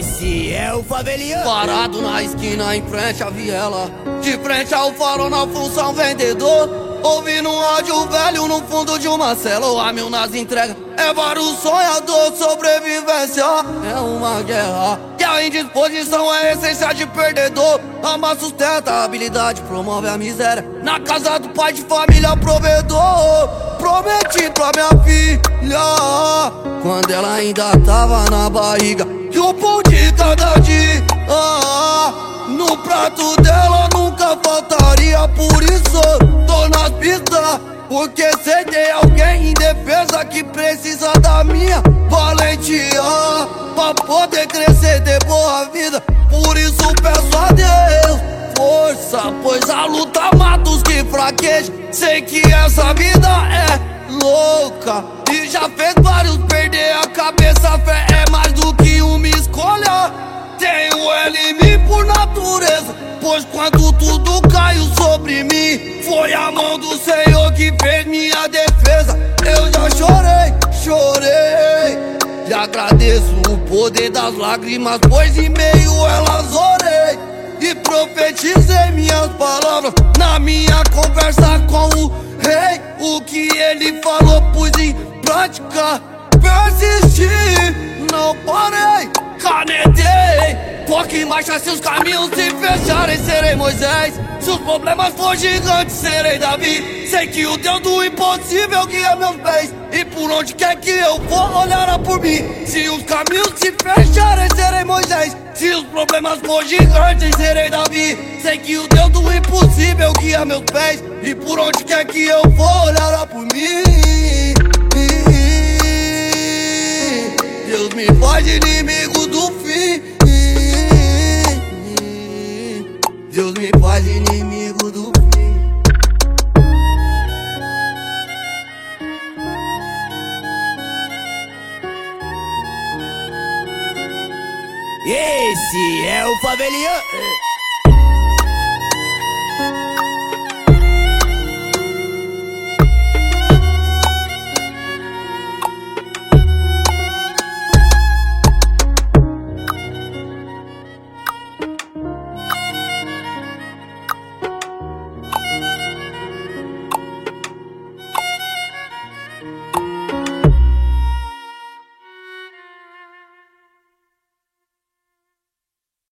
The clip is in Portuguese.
Esse é o faveliano. Parado na esquina em frente à viela. De frente ao farol na função vendedor. Ouvindo um áudio velho no fundo de uma cela. A mil nas entregas. É vários sonhador, sobrevivência. É uma guerra. E a indisposição é a essência de perdedor. Ama sustenta, a habilidade promove a miséria. Na casa do pai de família, provedor. Prometi pra minha filha. Quando ela ainda tava na barriga. O pão de cada dia. Ah, no prato dela nunca faltaria. Por isso tô nas pistas. Porque sei tem alguém em defesa que precisa da minha valentia Pra poder crescer de boa vida Por isso peço a Deus força Pois a luta mata os que fraquejam Sei que essa vida é louca E já fez vários perder a cabeça Fé é mais do que uma escolha. Tenho mim por natureza Pois quando tudo caiu sobre mim Foi a mão do Senhor que fez minha defesa. Eu já chorei, chorei E agradeço o poder das lágrimas Pois em meio elas orei E profetizei minhas palavras. Na minha conversa com o rei O que ele falou pus em prática Se os caminhos se fecharem, serei Moisés. Se os problemas for gigantes, serei Davi. Sei que o Deus do impossível guia meus pés. E por onde quer que eu for, olhará por mim. Se os caminhos se fecharem, serei Moisés. Se os problemas for gigantes, serei Davi. Sei que o Deus do impossível guia meus pés. E por onde quer que eu for, olhará por mim. Deus me faz inimigo Esse é o faveliano.